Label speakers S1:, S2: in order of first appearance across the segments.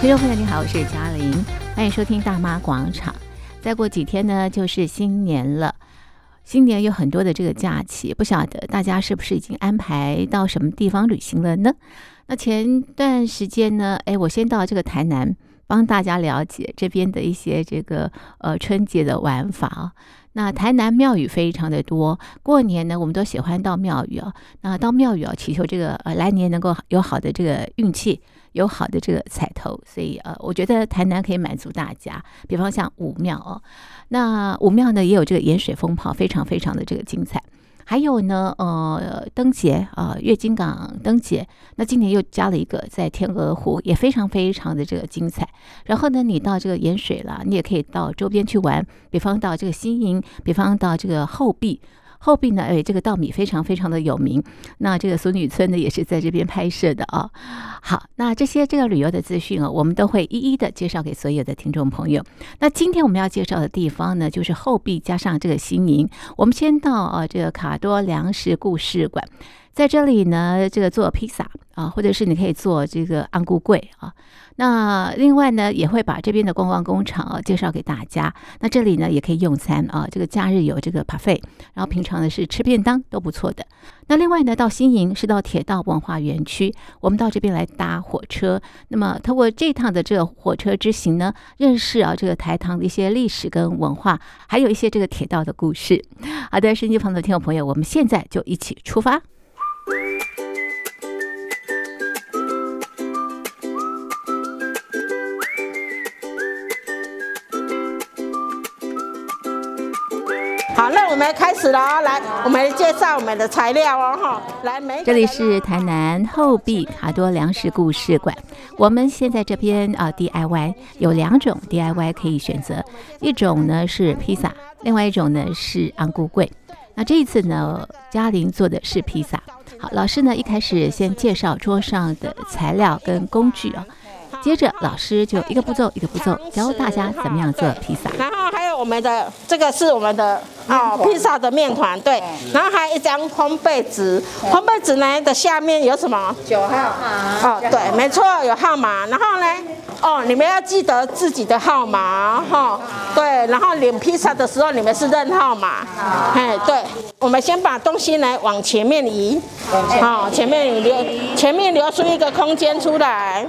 S1: 听众朋友，你好，我是嘉玲，欢迎收听《大妈广场》。再过几天呢，就是新年了。新年有很多的这个假期，不晓得大家是不是已经安排到什么地方旅行了呢？那前段时间呢，哎，我先到这个台南，帮大家了解这边的一些这个呃春节的玩法。那台南庙宇非常的多，过年呢，我们都喜欢到庙宇啊。那到庙宇啊，祈求这个呃来年能够有好的这个运气，有好的这个彩头。所以呃，我觉得台南可以满足大家。比方像武庙哦，那武庙呢也有这个盐水风炮，非常非常的这个精彩。还有呢，呃，灯节啊，月津港灯节，那今年又加了一个在天鹅湖，也非常非常的这个精彩。然后呢，你到这个盐水了，你也可以到周边去玩，比方到这个新营，比方到这个后壁。后壁呢，哎，这个稻米非常非常的有名。那这个俗女村呢，也是在这边拍摄的啊。好，那这些这个旅游的资讯啊，我们都会一一的介绍给所有的听众朋友。那今天我们要介绍的地方呢，就是后壁加上这个新营。我们先到啊，这个卡多粮食故事馆。在这里呢，这个做披萨啊，或者是你可以做这个安菇柜啊。那另外呢，也会把这边的观光工厂啊介绍给大家。那这里呢，也可以用餐啊，这个假日有这个 buffet，然后平常呢是吃便当都不错的。那另外呢，到新营是到铁道文化园区，我们到这边来搭火车。那么通过这趟的这个火车之行呢，认识啊这个台糖的一些历史跟文化，还有一些这个铁道的故事。好的，手机旁的听众朋友，我们现在就一起出发。
S2: 好，那我们开始了，来，我们介绍我们的材料哦，哈，来，
S1: 这里是台南后壁卡多粮食故事馆，我们现在这边啊 DIY 有两种 DIY 可以选择，一种呢是披萨，另外一种呢是安菇粿。那这一次呢，嘉玲做的是披萨。好，老师呢一开始先介绍桌上的材料跟工具啊，接着老师就一个步骤一个步骤教大家怎么样做披萨。
S2: 然后还有我们的这个是我们的哦披萨的面团，对。然后还有一张烘焙纸，烘焙纸呢的下面有什么？九号码。哦，对，没错，有号码。然后呢，哦，你们要记得自己的号码哈。对，然后领披萨的时候你们是认号码。哎，对。我们先把东西呢往前面移，好，前面留前面留出一个空间出来。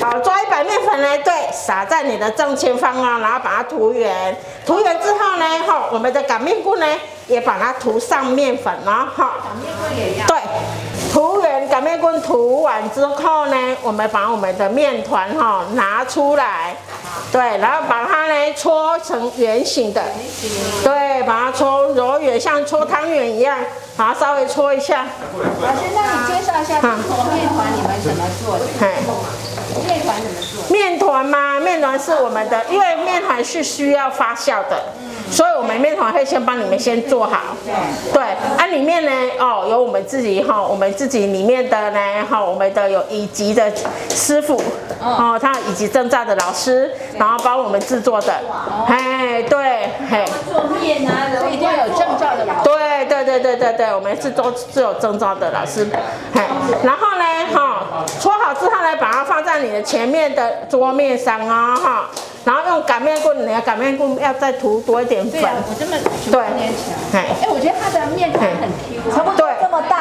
S2: 好，抓一把面粉来，对，撒在你的正前方啊，然后把它涂圆。涂圆之后呢，哈，我们的擀面棍呢也把它涂上面粉了，哈。擀面棍也要。对，涂圆擀面棍涂完之后呢，我们把我们的面团哈拿出来。对，然后把它呢搓成圆形的，对，把它搓揉圆，像搓汤圆一样，把它稍微搓一下。
S3: 老师，那你介绍一下面团你们怎么做的？面团怎么做？
S2: 面？面团是我们的，因为面团是需要发酵的。所以，我们面团会先帮你们先做好，对，啊，里面呢，哦，有我们自己哈，我们自己里面的呢，哈，我们的有乙级的师傅，哦，他有乙级证照的老师，然后帮我们制作的，哎，对，嘿，
S3: 做面呢，都一定要有证照的老师，
S2: 对，对，对，对，对，对，我们是都是有证照的老师，嘿，然后呢，哈，搓好之后呢，把它放在你的前面的桌面上啊，哈。然后用擀面棍，你的擀面棍要再涂多一点粉。对，
S3: 我这么对捏起来。哎，我觉得它的面团很 Q，差不多这么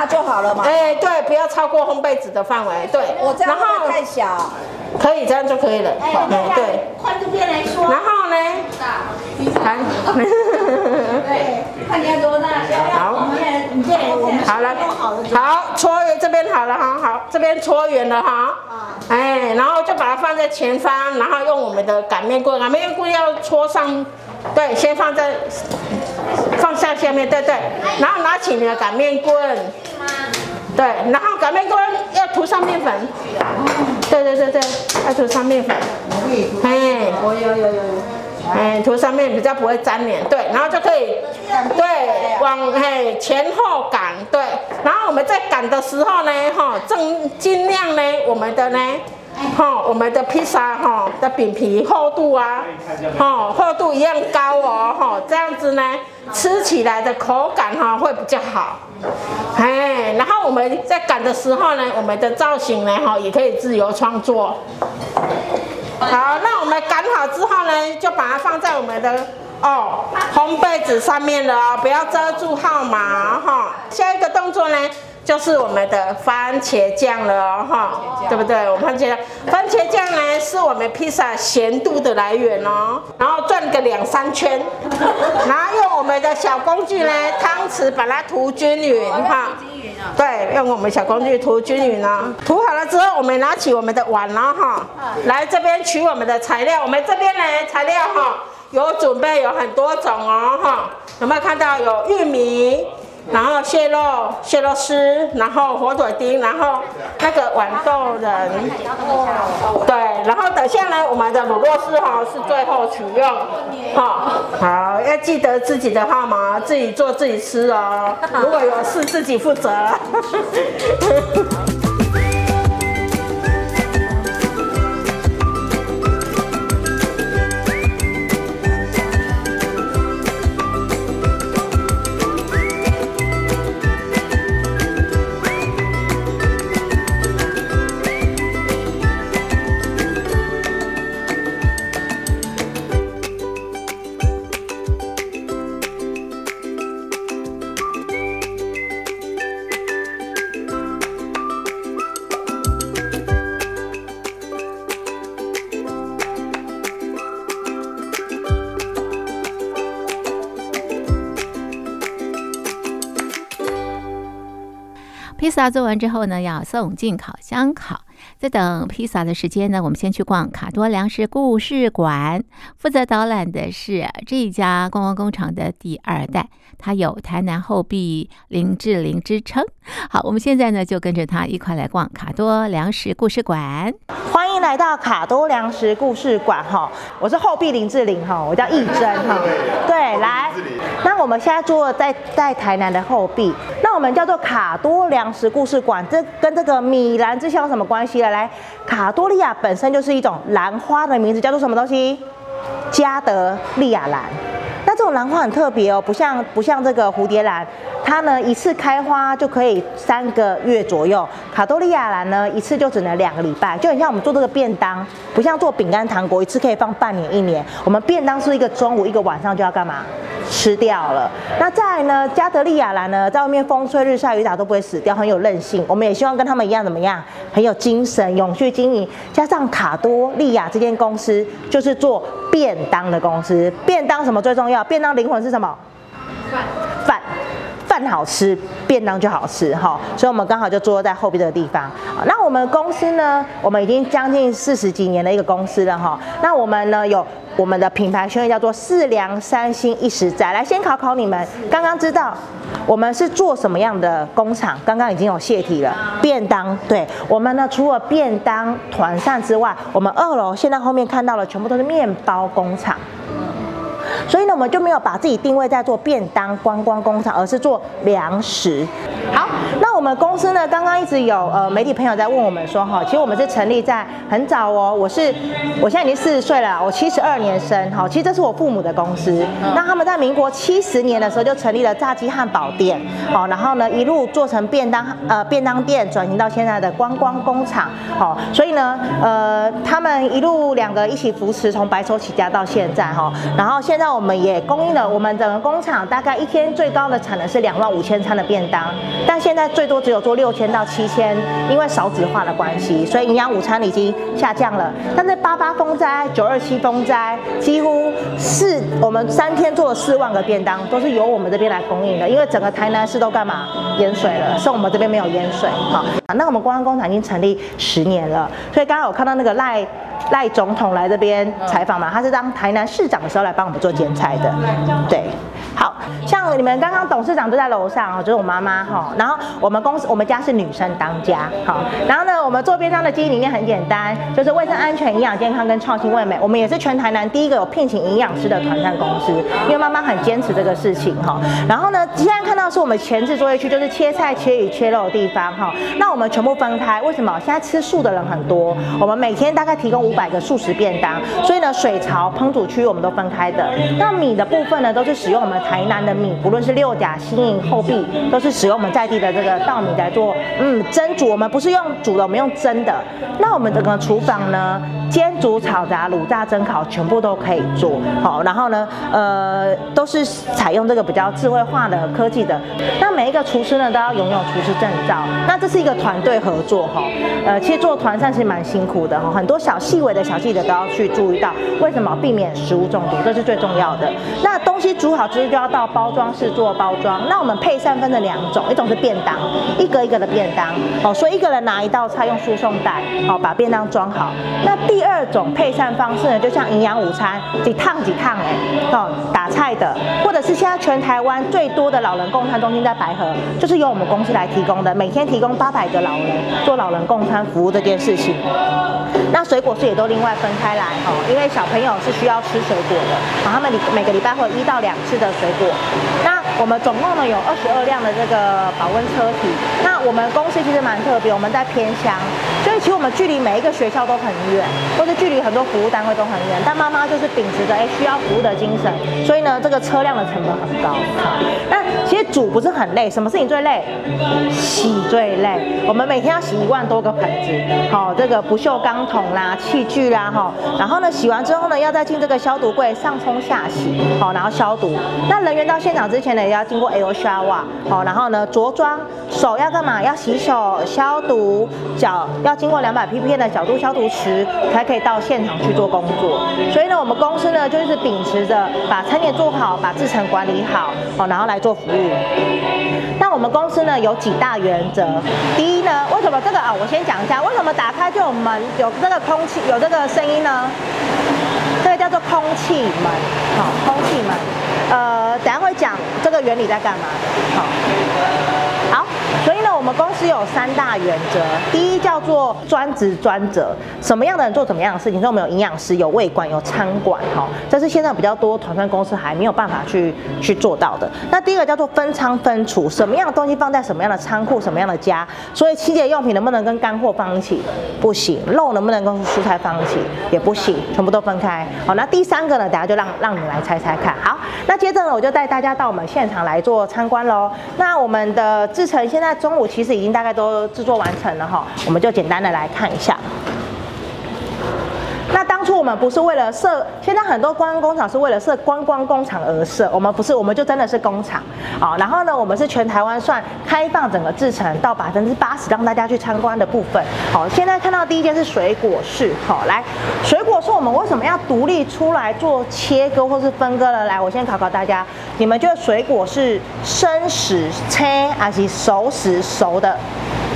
S3: 大就好了嘛。
S2: 哎，对，不要超过烘焙纸的范围。对，
S3: 我这样会太小。
S2: 可以这样就可以了。
S3: 哎，对。换这边来说。
S2: 然后呢？大。
S3: 对，看你要多大。好。你这里
S2: 好了。好，搓圆这边好了哈，好，这边搓圆了哈。哎，然后就把它放在前方，然后用我们的擀面棍，擀面棍要搓上，对，先放在放下下面，对对，然后拿起你的擀面棍，对，然后擀面棍要涂上面粉，对对对对，要涂上面粉，哎，我有有有有，哎，涂上面比较不会粘黏，对，然后就可以，对，往嘿前后擀，对。然后我们在擀的时候呢，哈，正尽量呢，我们的呢，哈，我们的披萨哈的饼皮厚度啊，哈，厚度一样高哦，哈，这样子呢，吃起来的口感哈会比较好。哎，然后我们在擀的时候呢，我们的造型呢，哈，也可以自由创作。好，那我们擀好之后呢，就把它放在我们的哦烘焙纸上面了哦，不要遮住号码哈。下一个动作呢？就是我们的番茄酱了哦，哈，对不对？我们番茄酱，番茄酱呢是我们披萨咸度的来源哦。然后转个两三圈，然后用我们的小工具呢，汤匙把它涂均匀哈。对，用我们小工具涂均匀呢。涂好了之后，我们拿起我们的碗了哈，来这边取我们的材料。我们这边呢材料哈有准备有很多种哦哈，有没有看到有玉米？然后蟹肉、蟹肉丝，然后火腿丁，然后那个豌豆仁，对，然后等下呢，我们的卤肉丝哈是最后取用，好，好，要记得自己的号码，自己做自己吃哦，如果有事自己负责。
S1: 披萨做完之后呢，要送进烤箱烤。在等披萨的时间呢，我们先去逛卡多粮食故事馆。负责导览的是这一家观光工厂的第二代，他有台南后壁林志玲之称。好，我们现在呢就跟着他一块来逛卡多粮食故事馆。
S4: 欢迎来到卡多粮食故事馆哈，我是后壁林志玲哈，我叫义珍哈。对，来，那我们现在坐在在台南的后壁，那我们叫做卡多粮食故事馆，这跟这个米兰之乡有什么关系？来，卡多利亚本身就是一种兰花的名字，叫做什么东西？加德利亚兰。那这种兰花很特别哦，不像不像这个蝴蝶兰，它呢一次开花就可以三个月左右。卡多利亚兰呢一次就只能两个礼拜，就很像我们做这个便当，不像做饼干糖果一次可以放半年一年。我们便当是一个中午一个晚上就要干嘛？吃掉了。那再来呢？加德利亚兰呢，在外面风吹日晒雨打都不会死掉，很有韧性。我们也希望跟他们一样，怎么样？很有精神，永续经营。加上卡多利亚这间公司就是做便当的公司。便当什么最重要？便当灵魂是什么？饭。饭。饭好吃，便当就好吃哈。所以我们刚好就坐在后边这个地方。那我们公司呢？我们已经将近四十几年的一个公司了哈。那我们呢有。我们的品牌宣言叫做“四粮三星一实在”。来，先考考你们，刚刚知道我们是做什么样的工厂？刚刚已经有泄题了，便当。对，我们呢，除了便当团扇之外，我们二楼现在后面看到的全部都是面包工厂。所以呢，我们就没有把自己定位在做便当观光工厂，而是做粮食。好，我们公司呢，刚刚一直有呃媒体朋友在问我们说，哈，其实我们是成立在很早哦，我是我现在已经四十岁了，我七十二年生，哈，其实这是我父母的公司。那他们在民国七十年的时候就成立了炸鸡汉堡店，好，然后呢一路做成便当呃便当店，转型到现在的观光工厂，好，所以呢呃他们一路两个一起扶持，从白手起家到现在哈，然后现在我们也供应了我们整个工厂大概一天最高的产能是两万五千餐的便当。但现在最多只有做六千到七千，因为少子化的关系，所以营养午餐已经下降了。但是八八风灾、九二七风灾，几乎四我们三天做了四万个便当，都是由我们这边来供应的。因为整个台南市都干嘛淹水了，是我们这边没有淹水。好，那我们观光工厂已经成立十年了，所以刚刚我看到那个赖赖总统来这边采访嘛，他是当台南市长的时候来帮我们做剪彩的，对。好像你们刚刚董事长都在楼上哦，就是我妈妈哈。然后我们公司我们家是女生当家，好。然后呢，我们做便当的经营理念很简单，就是卫生安全、营养健康跟创新味美。我们也是全台南第一个有聘请营养师的团膳公司，因为妈妈很坚持这个事情哈。然后呢，现在看到是我们前置作业区，就是切菜、切鱼、切肉的地方哈。那我们全部分开，为什么？现在吃素的人很多，我们每天大概提供五百个素食便当，所以呢，水槽、烹煮区我们都分开的。那米的部分呢，都是使用我们。台南的米，不论是六甲、新营、后壁，都是使用我们在地的这个稻米来做，嗯，蒸煮。我们不是用煮的，我们用蒸的。那我们整个厨房呢，煎、煮、炒、炸、卤、炸、蒸、烤，全部都可以做。好，然后呢，呃，都是采用这个比较智慧化的科技的。那每一个厨师呢，都要拥有厨师证照。那这是一个团队合作哈。呃，其实做团膳是蛮辛苦的哈，很多小细微的小细节都要去注意到。为什么避免食物中毒？这是最重要的。那东西煮好之后，就要到包装室做包装。那我们配膳分成两种，一种是便当，一个一个的便当。哦，所以一个人拿一道菜，用输送带，好把便当装好。那第第二种配膳方式呢，就像营养午餐，几烫几烫哎，哦打菜的，或者是现在全台湾最多的老人共餐中心在白河，就是由我们公司来提供的，每天提供八百个老人做老人共餐服务这件事情。那水果是也都另外分开来哈，因为小朋友是需要吃水果的，然后他们每个礼拜会有一到两次的水果。那我们总共呢有二十二辆的这个保温车体。那我们公司其实蛮特别，我们在偏乡，所以其实我们距离每一个学校都很远，或者距离很多服务单位都很远。但妈妈就是秉持着哎需要服务的精神，所以呢这个车辆的成本很高。那其实煮不是很累，什么事情最累？洗最累。我们每天要洗一万多个盆子，好这个不锈钢桶啦、器具啦哈。然后呢洗完之后呢要再进这个消毒柜上冲下洗，好然后消毒。那人员到现场之前呢也要经过 L shower，好然后呢着装，手要干嘛？要洗手消毒，脚要经过两百 ppm 的角度消毒池才可以到现场去做工作。所以呢我们公司呢就是秉持着把餐点做好，把制程管理好，好然后来做服务。那我们公司呢有几大原则。第一呢，为什么这个啊？我先讲一下，为什么打开就有门，有这个空气，有这个声音呢？这叫做空气门，好，空气门。呃，等下会讲这个原理在干嘛，好。好，所以呢，我们公司有三大原则。第一叫做专职专责，什么样的人做怎么样的事情。所以我们有营养师，有卫管，有餐管，哈，这是现在比较多团餐公司还没有办法去去做到的。那第一个叫做分仓分储，什么样的东西放在什么样的仓库，什么样的家。所以清洁用品能不能跟干货放一起？不行。肉能不能跟蔬菜放一起？也不行，全部都分开。好，那第三个呢？等下就让让你来猜猜看。好，那接着呢，我就带大家到我们现场来做参观喽。那我们的。制程现在中午其实已经大概都制作完成了哈，我们就简单的来看一下。当初我们不是为了设，现在很多观光工厂是为了设观光工厂而设，我们不是，我们就真的是工厂啊。然后呢，我们是全台湾算开放整个制程到百分之八十让大家去参观的部分。好，现在看到第一件是水果室，好，来，水果室我们为什么要独立出来做切割或是分割了？来，我先考考大家，你们觉得水果是生食切还是熟食熟的？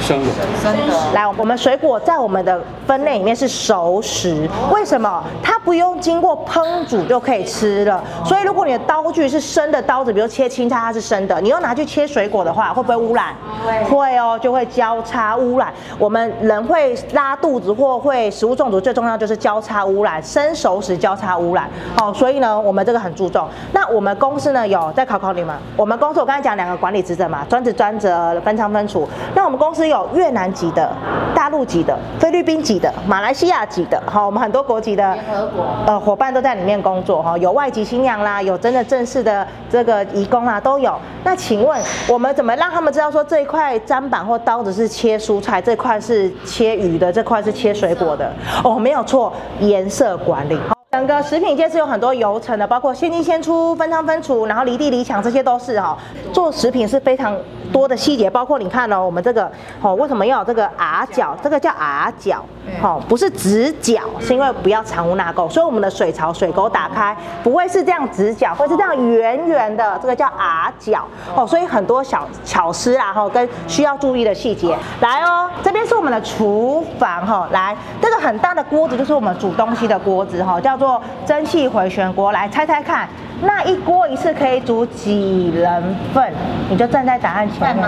S4: 生的，生的。来，我们水果在我们的分类里面是熟食，为什么？它不用经过烹煮就可以吃了。所以如果你的刀具是生的刀子，比如切青菜，它是生的，你又拿去切水果的话，会不会污染？会，会哦，就会交叉污染。我们人会拉肚子或会食物中毒，最重要就是交叉污染，生熟食交叉污染。好，所以呢，我们这个很注重。那我们公司呢，有再考考你们，我们公司我刚才讲两个管理职责嘛，专职专责，分仓分储。那我们公司有。有越南籍的、大陆籍的、菲律宾籍的、马来西亚籍的，好，我们很多国籍的联合国呃伙伴都在里面工作哈，有外籍新娘啦，有真的正式的这个移工啦，都有。那请问我们怎么让他们知道说这一块砧板或刀子是切蔬菜，这块是切鱼的，这块是切水果的？哦，没有错，颜色管理。整个食品界是有很多流程的，包括先进先出、分仓分储，然后离地离墙，这些都是哈。做食品是非常多的细节，包括你看哦，我们这个哦，为什么要有这个 R 角？这个叫 R 角，哦，不是直角，是因为不要藏污纳垢。所以我们的水槽水沟打开不会是这样直角，会是这样圆圆的，这个叫 R 角哦。所以很多小巧思啊，哈，跟需要注意的细节。来哦，这边是我们的厨房哈，来，这个很大的锅子就是我们煮东西的锅子哈，叫。做蒸汽回旋锅，来猜猜看，那一锅一次可以煮几人份？你就站在答案前面。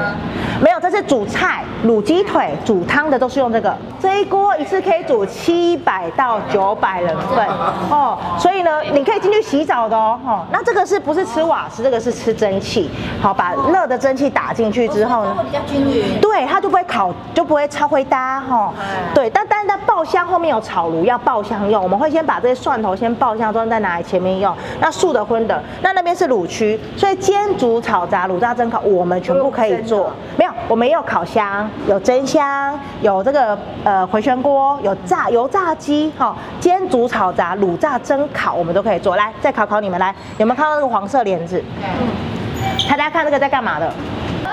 S4: 没有，这是煮菜、卤鸡腿、煮汤的都是用这个。这一锅一次可以煮七百到九百人份哦，所以呢，你可以进去洗澡的哦。哦，那这个是不是吃瓦斯？这个是吃蒸汽。好，把热的蒸汽打进去之后呢，
S3: 比较均匀。
S4: 对，它就不会烤，就不会超灰搭哈。对，但但是它爆香后面有炒炉要爆香用，我们会先把这些蒜头先爆香之后再拿来前面用。那素的荤的，那那边是卤区，所以煎煮炒炸卤炸蒸烤我们全部可以做。没有，我们也有烤箱，有蒸箱，有这个呃回旋锅，有炸油炸鸡，哈，煎煮炒炸卤炸蒸烤我们都可以做。来，再考考你们来，有没有看到那个黄色帘子？大家看这个在干嘛的？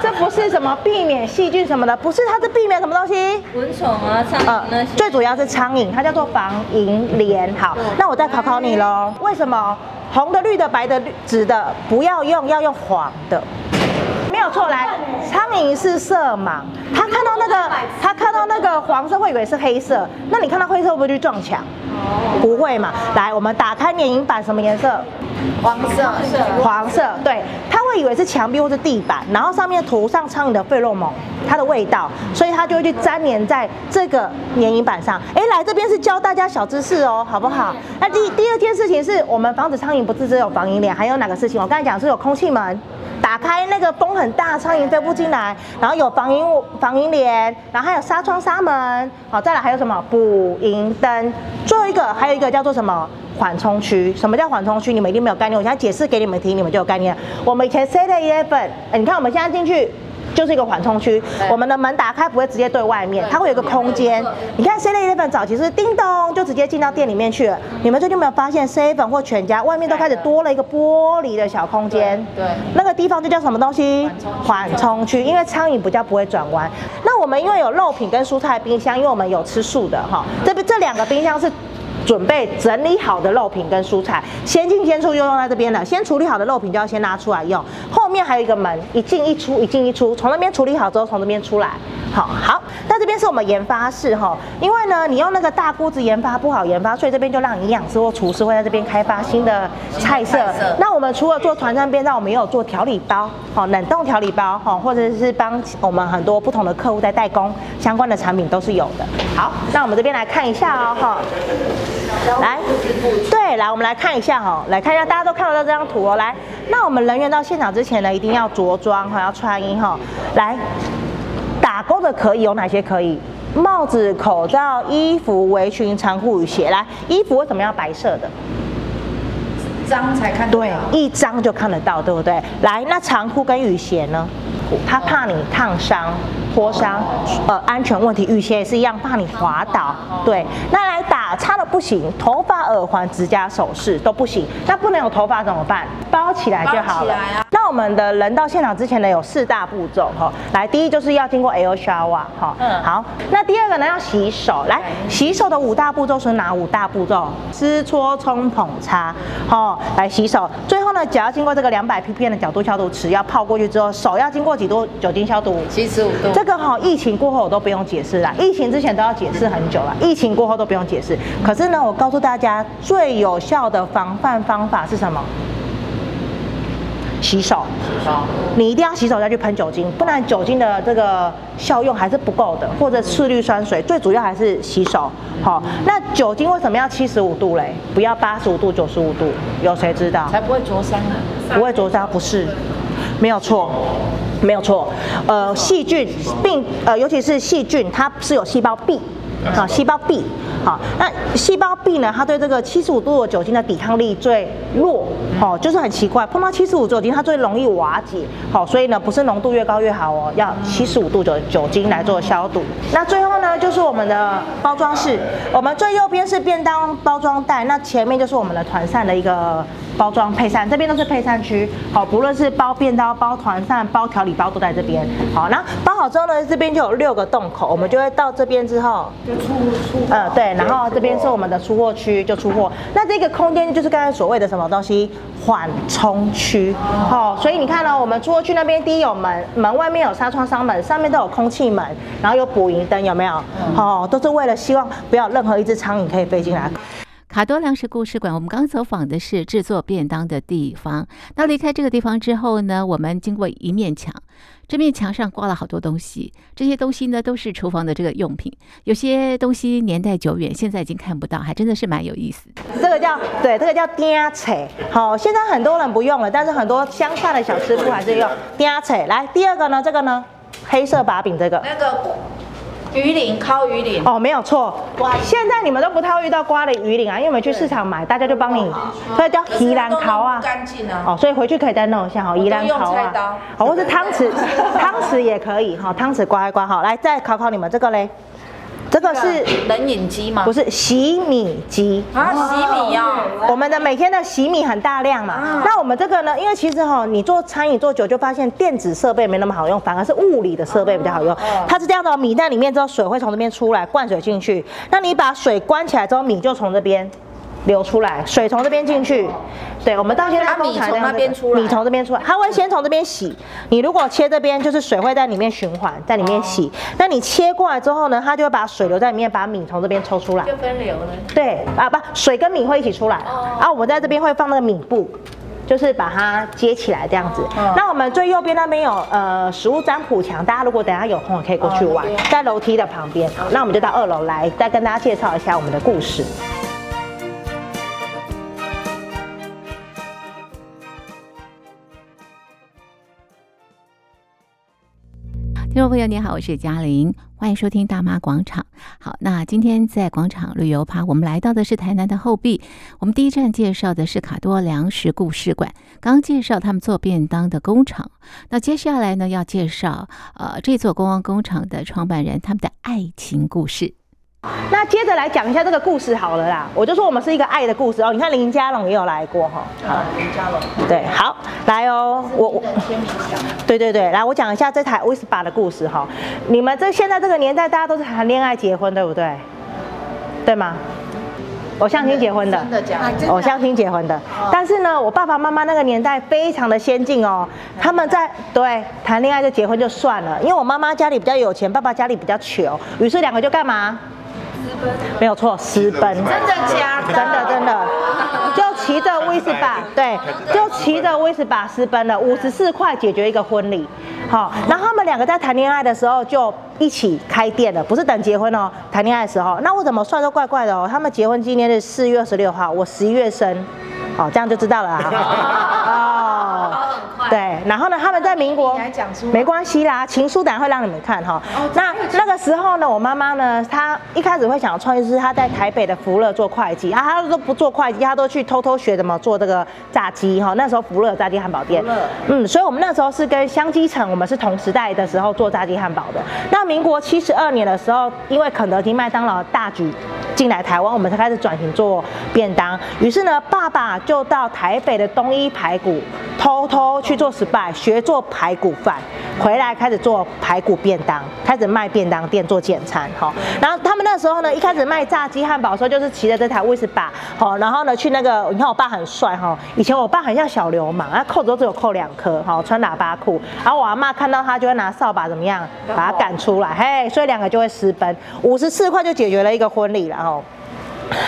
S4: 这不是什么避免细菌什么的，不是，它是避免什么东西？
S3: 蚊虫啊，苍蝇那些。
S4: 呃，最主要是苍蝇，它叫做防蝇帘。好，那我再考考你喽，为什么红的、绿的、白的、紫的不要用，要用黄的？没有错，来，苍蝇是色盲，他看到那个，他看到那个黄色会以为是黑色，那你看到灰色会不会去撞墙？不会嘛。来，我们打开粘蝇板，什么颜色？
S3: 黄色，
S4: 黄色，对，他会以为是墙壁或是地板，然后上面涂上苍蝇的费洛蒙，它的味道，所以它就会去粘黏在这个粘蝇板上。哎，来这边是教大家小知识哦，好不好？那第第二件事情是我们防止苍蝇，不是只有防蝇帘，还有哪个事情？我刚才讲是有空气门，打开那个风很大，苍蝇飞不进来，然后有防蝇防蝇帘，然后还有纱窗纱门，好，再来还有什么捕蝇灯？最后一个还有一个叫做什么？缓冲区，什么叫缓冲区？你们一定没有概念，我现在解释给你们听，你们就有概念。我们以前 Seven Eleven，你看我们现在进去就是一个缓冲区，我们的门打开不会直接对外面，它会有一个空间。你看 Seven Eleven 早期是叮咚就直接进到店里面去了，你们最近有没有发现 Seven 或全家外面都开始多了一个玻璃的小空间？对，那个地方就叫什么东西？缓冲区，因为苍蝇比较不会转弯。那我们因为有肉品跟蔬菜冰箱，因为我们有吃素的哈，这边这两个冰箱是。准备整理好的肉品跟蔬菜，先进先出就用在这边了。先处理好的肉品就要先拿出来用，后面还有一个门，一进一出，一进一出，从那边处理好之后从这边出来。好好，那这边是我们研发室哈，因为呢，你用那个大锅子研发不好研发，所以这边就让营养师或厨师会在这边开发新的菜色。那我们除了做团餐便当，我们也有做调理包，好，冷冻调理包哈，或者是帮我们很多不同的客户在代工相关的产品都是有的。好，那我们这边来看一下哦哈，来，对，来我们来看一下哈，来看一下大家都看得到这张图哦，来，那我们人员到现场之前呢，一定要着装哈，要穿衣哈，来。打勾的可以有哪些？可以帽子、口罩、衣服、围裙、长裤、雨鞋。来，衣服为什么要白色的？
S3: 脏才看得到。
S4: 对，一张就看得到，对不对？来，那长裤跟雨鞋呢？他怕你烫伤、脱伤，呃，安全问题。雨鞋也是一样，怕你滑倒。对，那来打叉的不行，头发、耳环、指甲、首饰都不行。那不能有头发怎么办？包起来就好了。那我们的人到现场之前呢，有四大步骤哈。来，第一就是要经过 shower 哈。嗯。好，那第二个呢，要洗手。来，洗手的五大步骤是哪五大步骤？湿搓冲捧擦。好，来洗手。最后呢，脚要经过这个两百 ppm 的角度消毒池，要泡过去之后，手要经过几度酒精消毒？
S3: 七十五度。
S4: 这个哈，疫情过后我都不用解释了，疫情之前都要解释很久了，疫情过后都不用解释。可是呢，我告诉大家，最有效的防范方法是什么？洗手，洗手，你一定要洗手再去喷酒精，不然酒精的这个效用还是不够的，或者次氯酸水，最主要还是洗手。好，那酒精为什么要七十五度嘞？不要八十五度、九十五度，有谁知道？
S3: 才不会灼伤呢？
S4: 不会灼伤，不是，没有错，没有错。呃，细菌病，呃，尤其是细菌，它是有细胞壁。啊，细胞壁，好，那细胞壁呢？它对这个七十五度的酒精的抵抗力最弱，哦，就是很奇怪，碰到七十五酒精，它最容易瓦解，好，所以呢，不是浓度越高越好哦，要七十五度酒酒精来做消毒。那最后呢，就是我们的包装室，我们最右边是便当包装袋，那前面就是我们的团扇的一个。包装配膳，这边都是配膳区，好，不论是包便当、包团膳、包调理包都在这边，好，那包好之后呢，这边就有六个洞口，我们就会到这边之后就出出，呃，对，然后这边是我们的出货区，就出货。那这个空间就是刚才所谓的什么东西缓冲区，好，所以你看呢，我们出货区那边第一有门，门外面有纱窗纱门，上面都有空气门，然后有捕蝇灯，有没有？好，都是为了希望不要任何一只苍蝇可以飞进来。
S1: 卡多粮食故事馆，我们刚走访的是制作便当的地方。那离开这个地方之后呢，我们经过一面墙，这面墙上挂了好多东西，这些东西呢都是厨房的这个用品，有些东西年代久远，现在已经看不到，还真的是蛮有意思。
S4: 这个叫对，这个叫钉菜。好，现在很多人不用了，但是很多乡下的小吃傅还是用钉菜。来，第二个呢，这个呢，黑色把柄这个。
S3: 那个。鱼鳞烤鱼鳞
S4: 哦，没有错。现在你们都不太会遇到刮的鱼鳞啊，因为我们去市场买，大家就帮你，所以叫宜兰烤啊。
S3: 干净啊。
S4: 哦，所以回去可以再弄一下哈，宜兰烤啊。哦，或是汤匙，汤匙也可以哈，汤匙刮一刮哈。来，再考考你们这个嘞。这个是
S3: 冷饮机吗？
S4: 不是洗米机
S3: 啊，洗米哦。
S4: 我们的每天的洗米很大量嘛。啊、那我们这个呢？因为其实哈，你做餐饮做久就发现电子设备没那么好用，反而是物理的设备比较好用。啊、它是这样的，米在里面之后，水会从这边出来，灌水进去。那你把水关起来之后，米就从这边。流出来，水从这边进去，对，我们到现在
S3: 米从那边出来，
S4: 米从这边出来，它会先从这边洗。你如果切这边，就是水会在里面循环，在里面洗。那你切过来之后呢，它就会把水留在里面，把米从这边抽出来，
S3: 就分流了。
S4: 对啊，不，水跟米会一起出来。然后我们在这边会放那个米布，就是把它接起来这样子。那我们最右边那边有呃食物占卜墙，大家如果等下有空可以过去玩，在楼梯的旁边。那我们就到二楼来，再跟大家介绍一下我们的故事。
S1: 听众朋友，你好，我是嘉玲，欢迎收听大妈广场。好，那今天在广场旅游趴，我们来到的是台南的后壁。我们第一站介绍的是卡多粮食故事馆，刚介绍他们做便当的工厂。那接下来呢，要介绍呃这座观光工厂的创办人他们的爱情故事。
S4: 那接着来讲一下这个故事好了啦，我就说我们是一个爱的故事哦。你看林家龙也有来过哈，好，林家龙，对，好，来哦，我我，对对对，来我讲一下这台 Wispa 的故事哈。你们这现在这个年代，大家都是谈恋爱结婚，对不对？对吗？偶像亲结婚的，真的假的？偶像亲结婚的，但是呢，我爸爸妈妈那个年代非常的先进哦，他们在对谈恋爱就结婚就算了，因为我妈妈家里比较有钱，爸爸家里比较穷，于是两个就干嘛？没有错，私奔。真
S3: 的假的？
S4: 真的真的，就骑着威斯巴，对，就骑着威斯巴私奔了，五十四块解决一个婚礼。好，然后他们两个在谈恋爱的时候就一起开店了，不是等结婚哦，谈恋爱的时候。那我怎么算都怪怪的哦。他们结婚纪念日四月二十六号，我十一月生，哦，这样就知道了啊。哦。对，然后呢，他们在民国，没关系啦，情书等下会让你们看哈。那那个时候呢，我妈妈呢，她一开始会想要创业，就是她在台北的福乐做会计啊，她都不做会计，她都去偷偷学怎么做这个炸鸡哈。那时候福乐炸鸡汉堡店，嗯，所以我们那时候是跟香鸡城，我们是同时代的时候做炸鸡汉堡的。那民国七十二年的时候，因为肯德基、麦当劳大举进来台湾，我们才开始转型做便当。于是呢，爸爸就到台北的东一排骨偷偷去。做 SPA，学做排骨饭，回来开始做排骨便当，开始卖便当店做简餐，哈。然后他们那时候呢，一开始卖炸鸡汉堡的时候，就是骑着这台 Vespa，好，然后呢去那个，你看我爸很帅，哈。以前我爸很像小流氓，他扣子都只有扣两颗，哈，穿喇叭裤。然后我阿妈看到他就会拿扫把怎么样，把他赶出来，嘿，所以两个就会私奔，五十四块就解决了一个婚礼了，哈。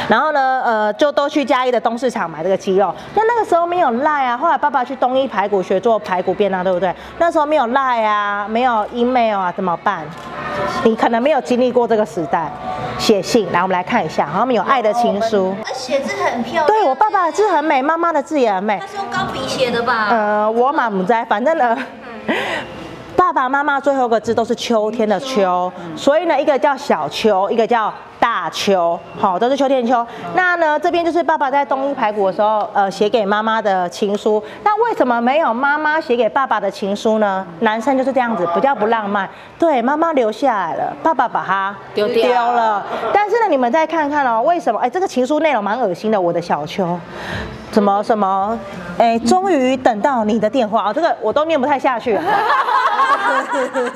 S4: 然后呢，呃，就都去嘉义的东市场买这个鸡肉。那那个时候没有赖啊，后来爸爸去东一排骨学做排骨便当，对不对？那时候没有赖啊，没有 email 啊，怎么办？你可能没有经历过这个时代，写信。来，我们来看一下，他们有爱的情书。
S3: 写字很漂亮。
S4: 对，我爸爸的字很美，妈妈的字也很美。
S3: 他是用钢笔写的吧？
S4: 呃，我满不在，反正呢，爸爸妈妈最后一个字都是秋天的秋，所以呢，一个叫小秋，一个叫。大秋，好，都是秋天秋。那呢，这边就是爸爸在东一排骨的时候，呃，写给妈妈的情书。那为什么没有妈妈写给爸爸的情书呢？男生就是这样子，比较不浪漫。对，妈妈留下来了，爸爸把它丢丢了。但是呢，你们再看看哦，为什么？哎，这个情书内容蛮恶心的。我的小秋，什么什么？哎，终于等到你的电话啊，这个我都念不太下去了。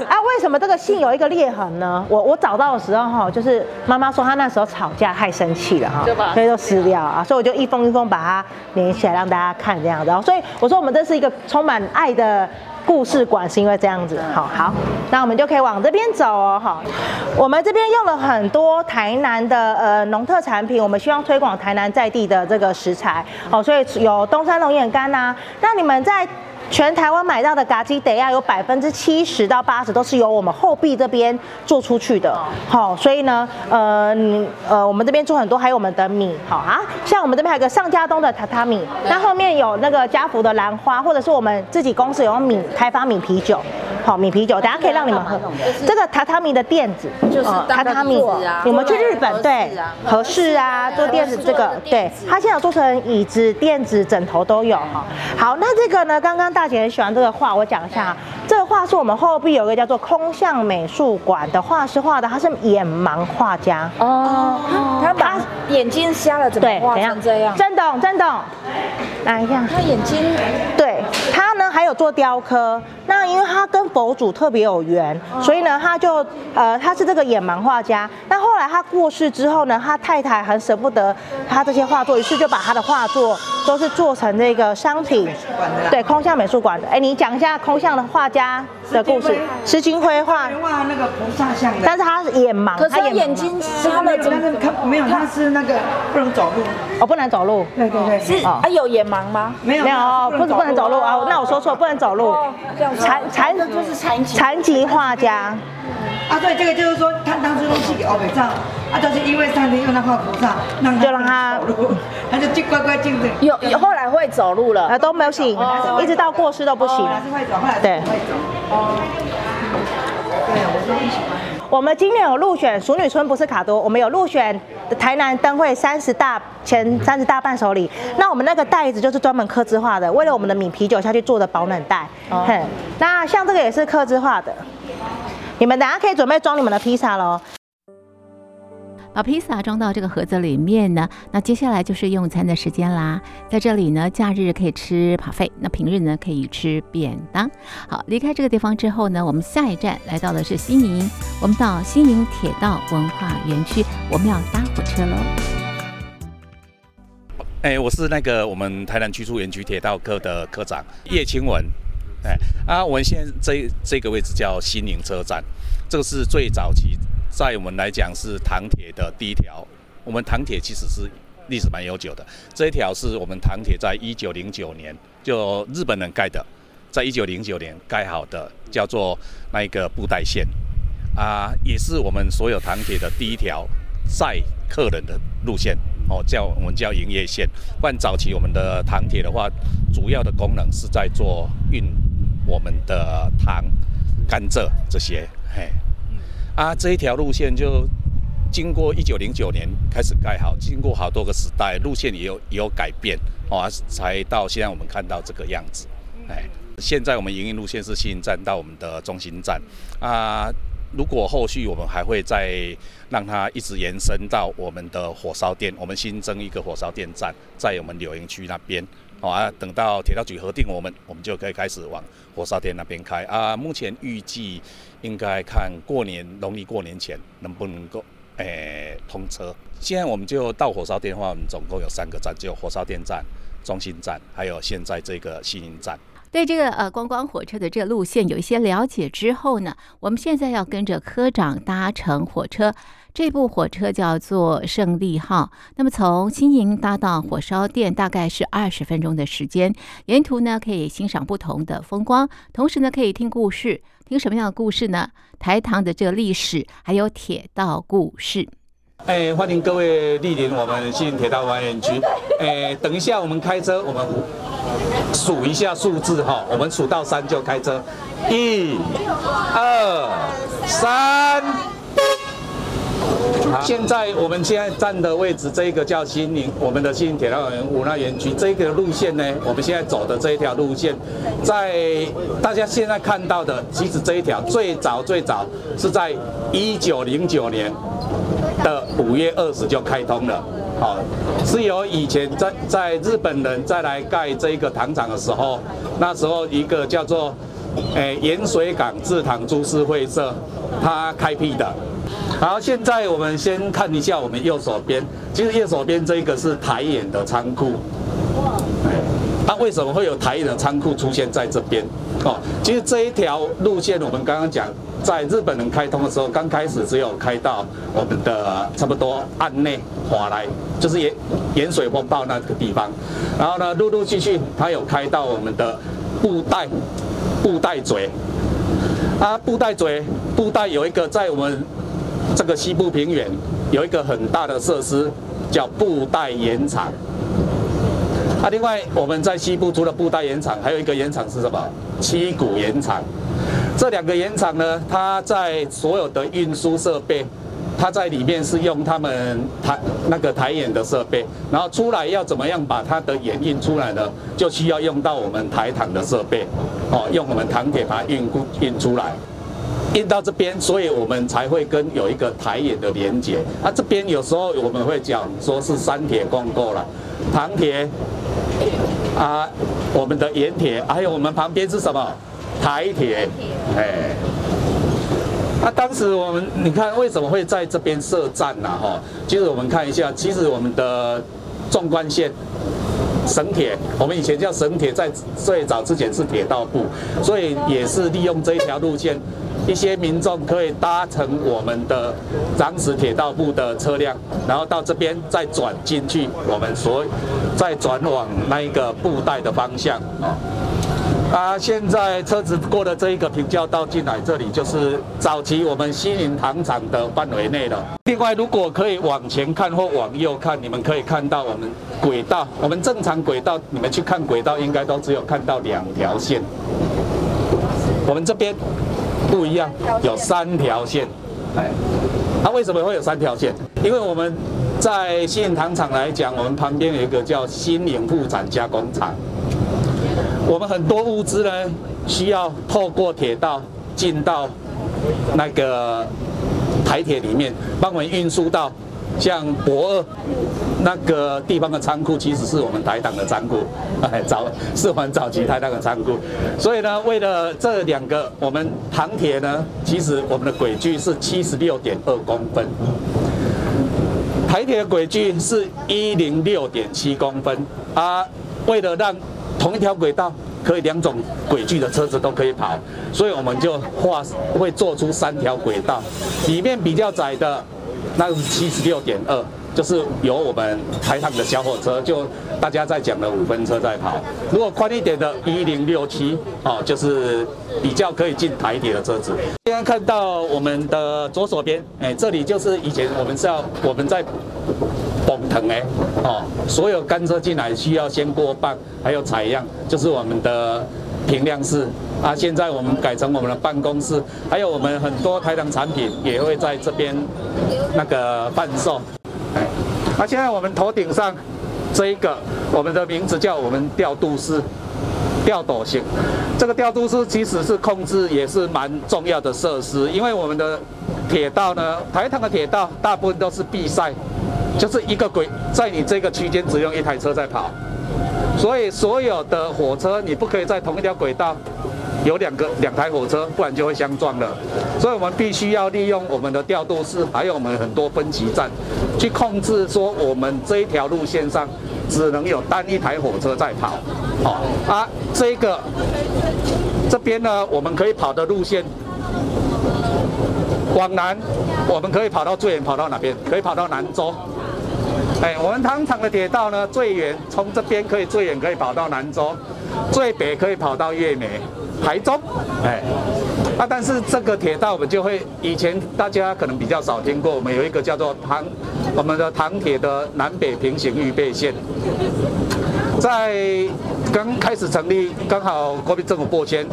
S4: 啊，为什么这个信有一个裂痕呢？我我找到的时候哈，就是妈妈说他那时候吵架太生气了哈，所以就撕掉啊，所以我就一封一封把它连起来让大家看这样子。所以我说我们这是一个充满爱的故事馆是因为这样子。好，好，那我们就可以往这边走哦。好，我们这边用了很多台南的呃农特产品，我们希望推广台南在地的这个食材。好，所以有东山龙眼干呐。那你们在全台湾买到的咖喱得亚有百分之七十到八十都是由我们后壁这边做出去的，好，所以呢，呃，你呃，我们这边做很多，还有我们的米，好啊，像我们这边还有个上家东的榻榻米，那后面有那个家福的兰花，或者是我们自己公司有米开发米啤酒，好，米啤酒，等下可以让你们喝。这个榻榻米的垫子，就是榻榻米，我们去日本对，合适啊，做垫子这个，对，它现在做成椅子、垫子、枕头都有，哈，好，那这个呢，刚刚大姐很喜欢这个画，我讲一下。这个画是我们后壁有一个叫做空相美术馆的画师画的，他是眼盲画家。
S3: 哦，他把眼睛瞎了，怎么画成这样？
S4: 真董，真董，来一下。
S3: 他眼睛，
S4: 对，他呢还有做雕刻。那因为他跟佛祖特别有缘，所以呢他就呃他是这个眼盲画家。那后来他过世之后呢，他太太很舍不得他这些画作，于是就把他的画作都是做成这个商品。对，空相美术馆的。哎，你讲一下空相的画家的故事。施金辉画
S5: 画那个菩萨像的，
S4: 但是他眼盲，
S3: 可是他眼睛瞎了，怎么
S5: 看？没有，他是那个不能走路。
S4: 哦，不能走路。
S5: 对对对，
S3: 是啊，有眼盲吗？
S5: 没有，
S4: 没有哦，不是不能走路啊。那我说错，不能走路。残残
S3: 就是残疾
S4: 残疾画家。
S5: 啊，对，这个就是说他当初都寄给欧美照，啊，就是因为上天用那画菩萨，让
S4: 就让他，
S5: 他就就乖乖进的。
S3: 有有后来会走路了，
S4: 啊，都没有行，一直到过世都不行。
S5: 还是会走，后来对会走。哦。对，我说不喜欢。
S4: 我们今年有入选淑女村，不是卡多，我们有入选台南灯会三十大前三十大伴手礼。那我们那个袋子就是专门客制化的，为了我们的米啤酒下去做的保暖袋。哦。那像这个也是客制化的。你们等下可以准备装你们的披萨喽，
S1: 把披萨装到这个盒子里面呢。那接下来就是用餐的时间啦。在这里呢，假日可以吃扒费，那平日呢可以吃便当。好，离开这个地方之后呢，我们下一站来到的是新营，我们到新营铁道文化园区，我们要搭火车喽。
S6: 哎，我是那个我们台南区处园区铁道科的科长叶清文。哎啊，我们现在这这个位置叫新营车站，这个是最早期，在我们来讲是糖铁的第一条。我们糖铁其实是历史蛮悠久的，这一条是我们糖铁在一九零九年就日本人盖的，在一九零九年盖好的，叫做那一个布袋线啊，也是我们所有糖铁的第一条载客人的路线哦，叫我们叫营业线。不然早期我们的糖铁的话，主要的功能是在做运。我们的糖、甘蔗这些，嘿，啊，这一条路线就经过一九零九年开始盖好，经过好多个时代，路线也有也有改变，哦，才到现在我们看到这个样子，哎，现在我们营运路线是新营站到我们的中心站，啊，如果后续我们还会再让它一直延伸到我们的火烧店，我们新增一个火烧店站在我们柳营区那边。好啊，等到铁道局核定我们，我们就可以开始往火烧店那边开啊。目前预计应该看过年农历过年前能不能够诶、通车。现在我们就到火烧店的话，我们总共有三个站，就火烧店站、中心站，还有现在这个西宁站。
S1: 对这个呃观光火车的这个路线有一些了解之后呢，我们现在要跟着科长搭乘火车。这部火车叫做胜利号，那么从新营搭到火烧店大概是二十分钟的时间，沿途呢可以欣赏不同的风光，同时呢可以听故事，听什么样的故事呢？台糖的这个历史，还有铁道故事。
S6: 哎，欢迎各位莅临我们新营铁道玩园区。哎，等一下我们开车，我们数一下数字哈，我们数到三就开车，一、二、三。现在我们现在站的位置，这一个叫新宁，我们的新宁铁道园五纳园区这个路线呢，我们现在走的这一条路线，在大家现在看到的，其实这一条最早最早是在一九零九年的五月二十就开通了，好，是由以前在在日本人再来盖这个糖厂的时候，那时候一个叫做诶盐水港制糖株式会社，它开辟的。好，现在我们先看一下我们右手边，其实右手边这一个是台眼的仓库。啊，为什么会有台眼的仓库出现在这边？哦，其实这一条路线我们刚刚讲，在日本人开通的时候，刚开始只有开到我们的差不多岸内华来，就是盐盐水风暴那个地方。然后呢，陆陆续续它有开到我们的布袋布袋嘴。啊，布袋嘴布袋有一个在我们这个西部平原有一个很大的设施，叫布袋盐场。啊，另外我们在西部除了布袋盐场，还有一个盐场是什么？七股盐场。这两个盐场呢，它在所有的运输设备，它在里面是用他们台那个台盐的设备，然后出来要怎么样把它的盐运出来呢？就需要用到我们台糖的设备，哦，用我们糖铁把它运运出来，运到这边，所以我们才会跟有一个台盐的连接。啊，这边有时候我们会讲说是三铁共构了，糖铁。啊，我们的盐铁，还有我们旁边是什么？台铁，哎，那、啊、当时我们，你看为什么会在这边设站呢？哈，其实我们看一下，其实我们的纵贯线省铁，我们以前叫省铁，在最早之前是铁道部，所以也是利用这一条路线。一些民众可以搭乘我们的当时铁道部的车辆，然后到这边再转进去，我们所再转往那一个布袋的方向啊。啊，现在车子过了这一个平交道进来，这里就是早期我们西宁糖厂的范围内了。另外，如果可以往前看或往右看，你们可以看到我们轨道，我们正常轨道，你们去看轨道，应该都只有看到两条线。我们这边。不一样，有三条线，哎，它为什么会有三条线？因为我们在新营糖厂来讲，我们旁边有一个叫新营副产加工厂，我们很多物资呢需要透过铁道进到那个台铁里面，帮我们运输到。像博二那个地方的仓库，其实是我们台党的仓库，哎，早是我们早期台党的仓库。所以呢，为了这两个，我们糖铁呢，其实我们的轨距是七十六点二公分，台铁的轨距是一零六点七公分啊。为了让同一条轨道可以两种轨距的车子都可以跑，所以我们就画会做出三条轨道，里面比较窄的。那是七十六点二，就是由我们台糖的小火车，就大家在讲的五分车在跑。如果宽一点的，一零六七，哦，就是比较可以进台铁的车子。现在看到我们的左手边，哎，这里就是以前我们是要我们在崩腾哎，哦，所有甘蔗进来需要先过磅，还有采样，就是我们的平量室。啊，现在我们改成我们的办公室，还有我们很多台糖产品也会在这边那个贩售。哎，那现在我们头顶上这一个，我们的名字叫我们调度室，调度型。这个调度室其实是控制也是蛮重要的设施，因为我们的铁道呢，台糖的铁道大部分都是闭塞，就是一个轨，在你这个区间只用一台车在跑，所以所有的火车你不可以在同一条轨道。有两个两台火车，不然就会相撞了。所以我们必须要利用我们的调度室，还有我们很多分歧站，去控制说我们这一条路线上只能有单一台火车在跑。好啊，这个这边呢，我们可以跑的路线往南，我们可以跑到最远跑到哪边？可以跑到南州。哎，我们糖厂的铁道呢，最远从这边可以最远可以跑到南州，最北可以跑到月眉。台中，哎，啊，但是这个铁道我们就会，以前大家可能比较少听过，我们有一个叫做糖，我们的糖铁的南北平行预备线，在刚开始成立，刚好国民政府过迁，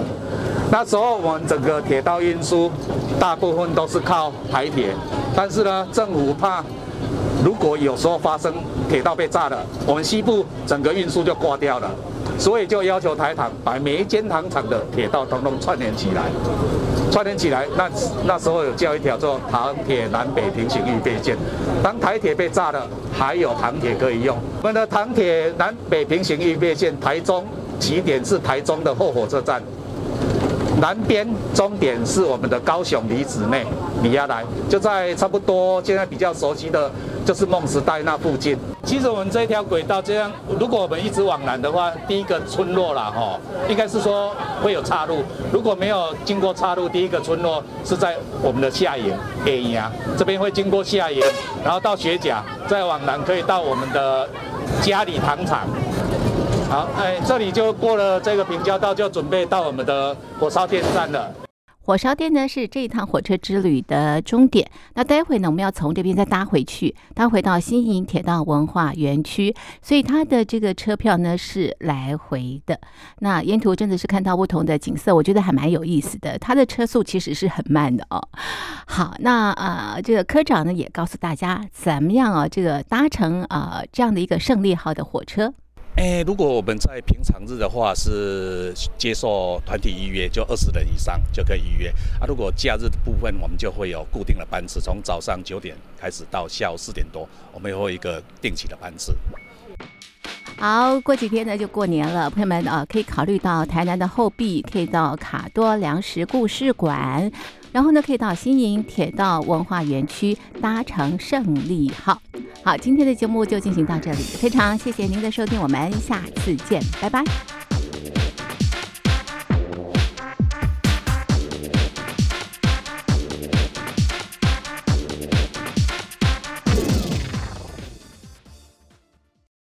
S6: 那时候我们整个铁道运输大部分都是靠台铁，但是呢，政府怕如果有时候发生铁道被炸了，我们西部整个运输就挂掉了。所以就要求台糖把每一间糖厂的铁道通通串联起来，串联起来。那那时候有叫一条做糖铁南北平行预备线，当台铁被炸了，还有糖铁可以用。我们的糖铁南北平行预备线，台中起点是台中的后火车站，南边终点是我们的高雄李子内米亚来，就在差不多现在比较熟悉的就是梦时代那附近。其实我们这条轨道这样，如果我们一直往南的话，第一个村落啦，哈，应该是说会有岔路。如果没有经过岔路，第一个村落是在我们的下营 A 营啊，这边会经过下营，然后到雪甲，再往南可以到我们的佳里糖厂。好，哎，这里就过了这个平交道，就准备到我们的火烧店站了。
S1: 火烧店呢是这一趟火车之旅的终点。那待会呢，我们要从这边再搭回去，搭回到新营铁道文化园区，所以它的这个车票呢是来回的。那沿途真的是看到不同的景色，我觉得还蛮有意思的。它的车速其实是很慢的哦。好，那呃，这个科长呢也告诉大家怎么样啊，这个搭乘啊、这样的一个胜利号的火车。
S7: 哎，如果我们在平常日的话，是接受团体预约，就二十人以上就可以预约啊。如果假日的部分，我们就会有固定的班次，从早上九点开始到下午四点多，我们也会有一个定期的班次。
S1: 好，过几天呢就过年了，朋友们啊，可以考虑到台南的后壁，可以到卡多粮食故事馆，然后呢可以到新营铁道文化园区搭乘胜利号。好，今天的节目就进行到这里，非常谢谢您的收听，我们下次见，拜拜。